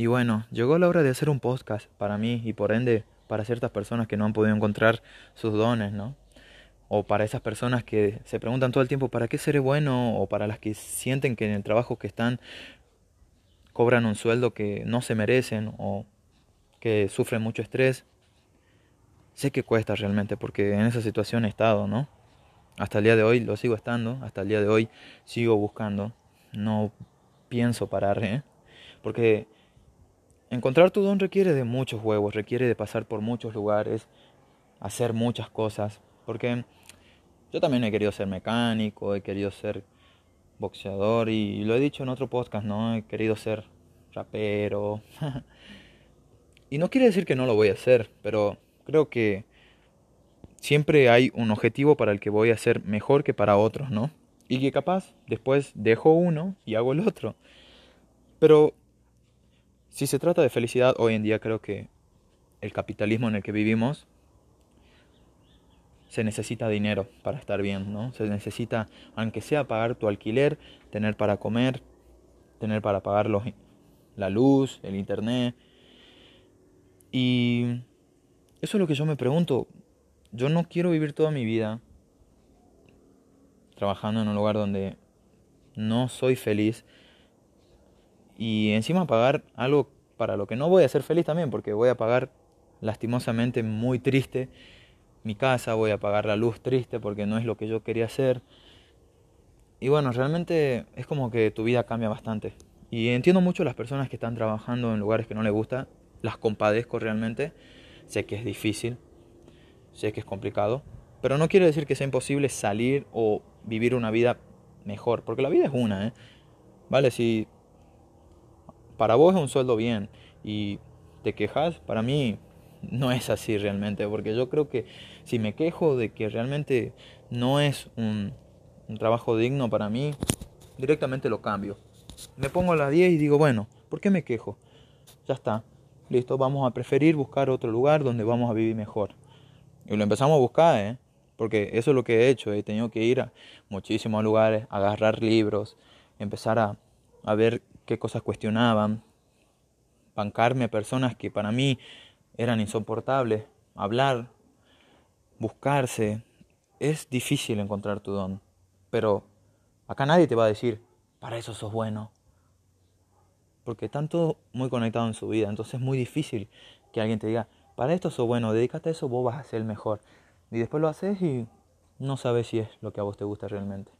Y bueno, llegó la hora de hacer un podcast para mí y por ende para ciertas personas que no han podido encontrar sus dones, ¿no? O para esas personas que se preguntan todo el tiempo, ¿para qué seré bueno? O para las que sienten que en el trabajo que están cobran un sueldo que no se merecen o que sufren mucho estrés. Sé que cuesta realmente porque en esa situación he estado, ¿no? Hasta el día de hoy lo sigo estando, hasta el día de hoy sigo buscando. No pienso parar, ¿eh? Porque encontrar tu don requiere de muchos huevos, requiere de pasar por muchos lugares, hacer muchas cosas. Porque yo también he querido ser mecánico, he querido ser boxeador y lo he dicho en otro podcast, ¿no? He querido ser rapero. y no quiere decir que no lo voy a hacer, pero creo que siempre hay un objetivo para el que voy a ser mejor que para otros, ¿no? Y que capaz después dejo uno y hago el otro. Pero si se trata de felicidad, hoy en día creo que el capitalismo en el que vivimos se necesita dinero para estar bien, ¿no? Se necesita, aunque sea pagar tu alquiler, tener para comer, tener para pagar los, la luz, el internet. Y eso es lo que yo me pregunto. Yo no quiero vivir toda mi vida trabajando en un lugar donde no soy feliz y encima pagar algo para lo que no voy a ser feliz también, porque voy a pagar lastimosamente muy triste mi casa, voy a pagar la luz triste porque no es lo que yo quería hacer. Y bueno, realmente es como que tu vida cambia bastante. Y entiendo mucho las personas que están trabajando en lugares que no les gusta, las compadezco realmente. Sé que es difícil, sé que es complicado, pero no quiere decir que sea imposible salir o vivir una vida mejor, porque la vida es una, ¿eh? Vale, si para vos es un sueldo bien y te quejas, para mí no es así realmente, porque yo creo que si me quejo de que realmente no es un, trabajo digno para mí, directamente lo cambio. Me pongo a las 10 y digo, bueno, ¿por qué me quejo? Ya está, listo, vamos a preferir buscar otro lugar donde vamos a vivir mejor. Y lo empezamos a buscar, ¿eh? Porque eso es lo que he hecho, he tenido que ir a muchísimos lugares, agarrar libros, empezar a, a ver qué cosas cuestionaban, bancarme a personas que para mí eran insoportables. Hablar, buscarse. Es difícil encontrar tu don. Pero acá nadie te va a decir, para eso sos bueno. Porque están todos muy conectados en su vida. Entonces es muy difícil que alguien te diga, para esto sos bueno, dedícate a eso, vos vas a ser el mejor. Y después lo haces y no sabes si es lo que a vos te gusta realmente.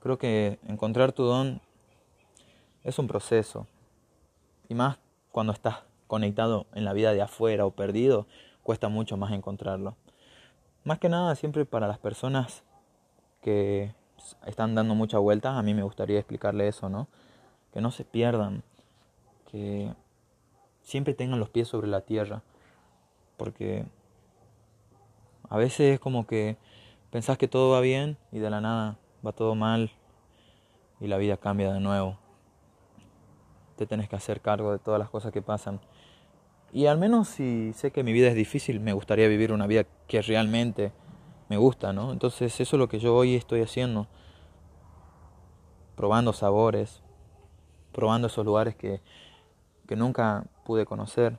Creo que encontrar tu don es un proceso. Y más cuando estás conectado en la vida de afuera o perdido, cuesta mucho más encontrarlo. Más que nada, siempre para las personas que están dando mucha vuelta, a mí me gustaría explicarle eso, ¿no? Que no se pierdan, que siempre tengan los pies sobre la tierra, porque a veces es como que pensás que todo va bien y de la nada va todo mal y la vida cambia de nuevo. Te tenés que hacer cargo de todas las cosas que pasan. Y al menos si sé que mi vida es difícil, me gustaría vivir una vida que realmente me gusta, ¿no? Entonces eso es lo que yo hoy estoy haciendo. Probando sabores, probando esos lugares que, que nunca pude conocer,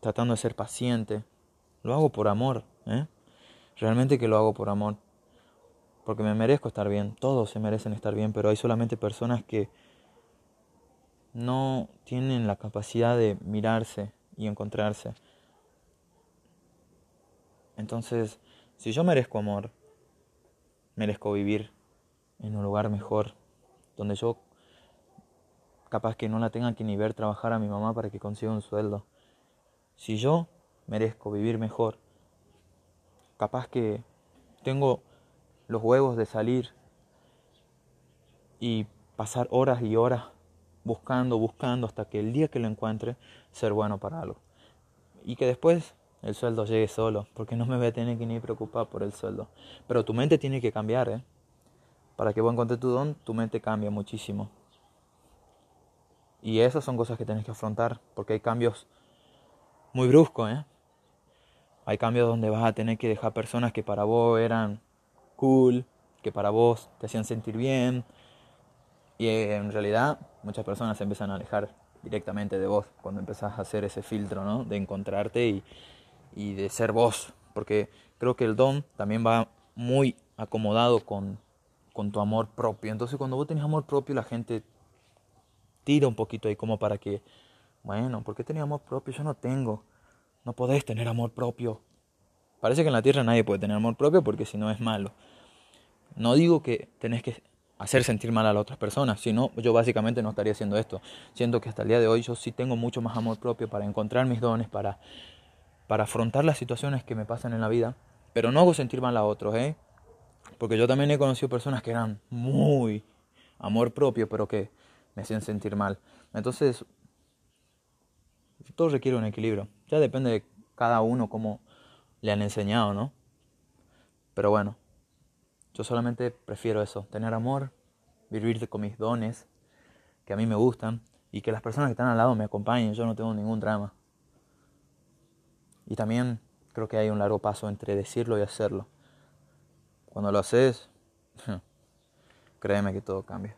tratando de ser paciente. Lo hago por amor, ¿eh? Realmente que lo hago por amor. Porque me merezco estar bien, todos se merecen estar bien, pero hay solamente personas que no tienen la capacidad de mirarse y encontrarse. Entonces, si yo merezco amor, merezco vivir en un lugar mejor, donde yo capaz que no la tenga que ni ver trabajar a mi mamá para que consiga un sueldo. Si yo merezco vivir mejor, capaz que tengo los huevos de salir y pasar horas y horas buscando, buscando, hasta que el día que lo encuentre, ser bueno para algo. Y que después el sueldo llegue solo, porque no me voy a tener que ni preocupar por el sueldo. Pero tu mente tiene que cambiar, ¿eh? Para que vos encuentres tu don, tu mente cambia muchísimo. Y esas son cosas que tienes que afrontar, porque hay cambios muy bruscos, ¿eh? Hay cambios donde vas a tener que dejar personas que para vos eran cool, que para vos te hacían sentir bien, y en realidad muchas personas se empiezan a alejar directamente de vos, cuando empezás a hacer ese filtro, ¿no? De encontrarte y, y de ser vos, porque creo que el don también va muy acomodado con, con tu amor propio. Entonces cuando vos tenés amor propio, la gente tira un poquito ahí como para que, bueno, ¿por qué tenés amor propio? Yo no tengo. No podés tener amor propio. Parece que en la tierra nadie puede tener amor propio porque si no es malo. No digo que tenés que hacer sentir mal a las otras personas, sino yo básicamente no estaría haciendo esto. Siento que hasta el día de hoy yo sí tengo mucho más amor propio para encontrar mis dones, para, para afrontar las situaciones que me pasan en la vida, pero no hago sentir mal a otros, ¿eh? Porque yo también he conocido personas que eran muy amor propio, pero que me hacían sentir mal. Entonces, todo requiere un equilibrio. Ya depende de cada uno cómo le han enseñado, ¿no? Pero bueno, yo solamente prefiero eso, tener amor, vivir con mis dones, que a mí me gustan, y que las personas que están al lado me acompañen, yo no tengo ningún drama. Y también creo que hay un largo paso entre decirlo y hacerlo. Cuando lo haces, créeme que todo cambia.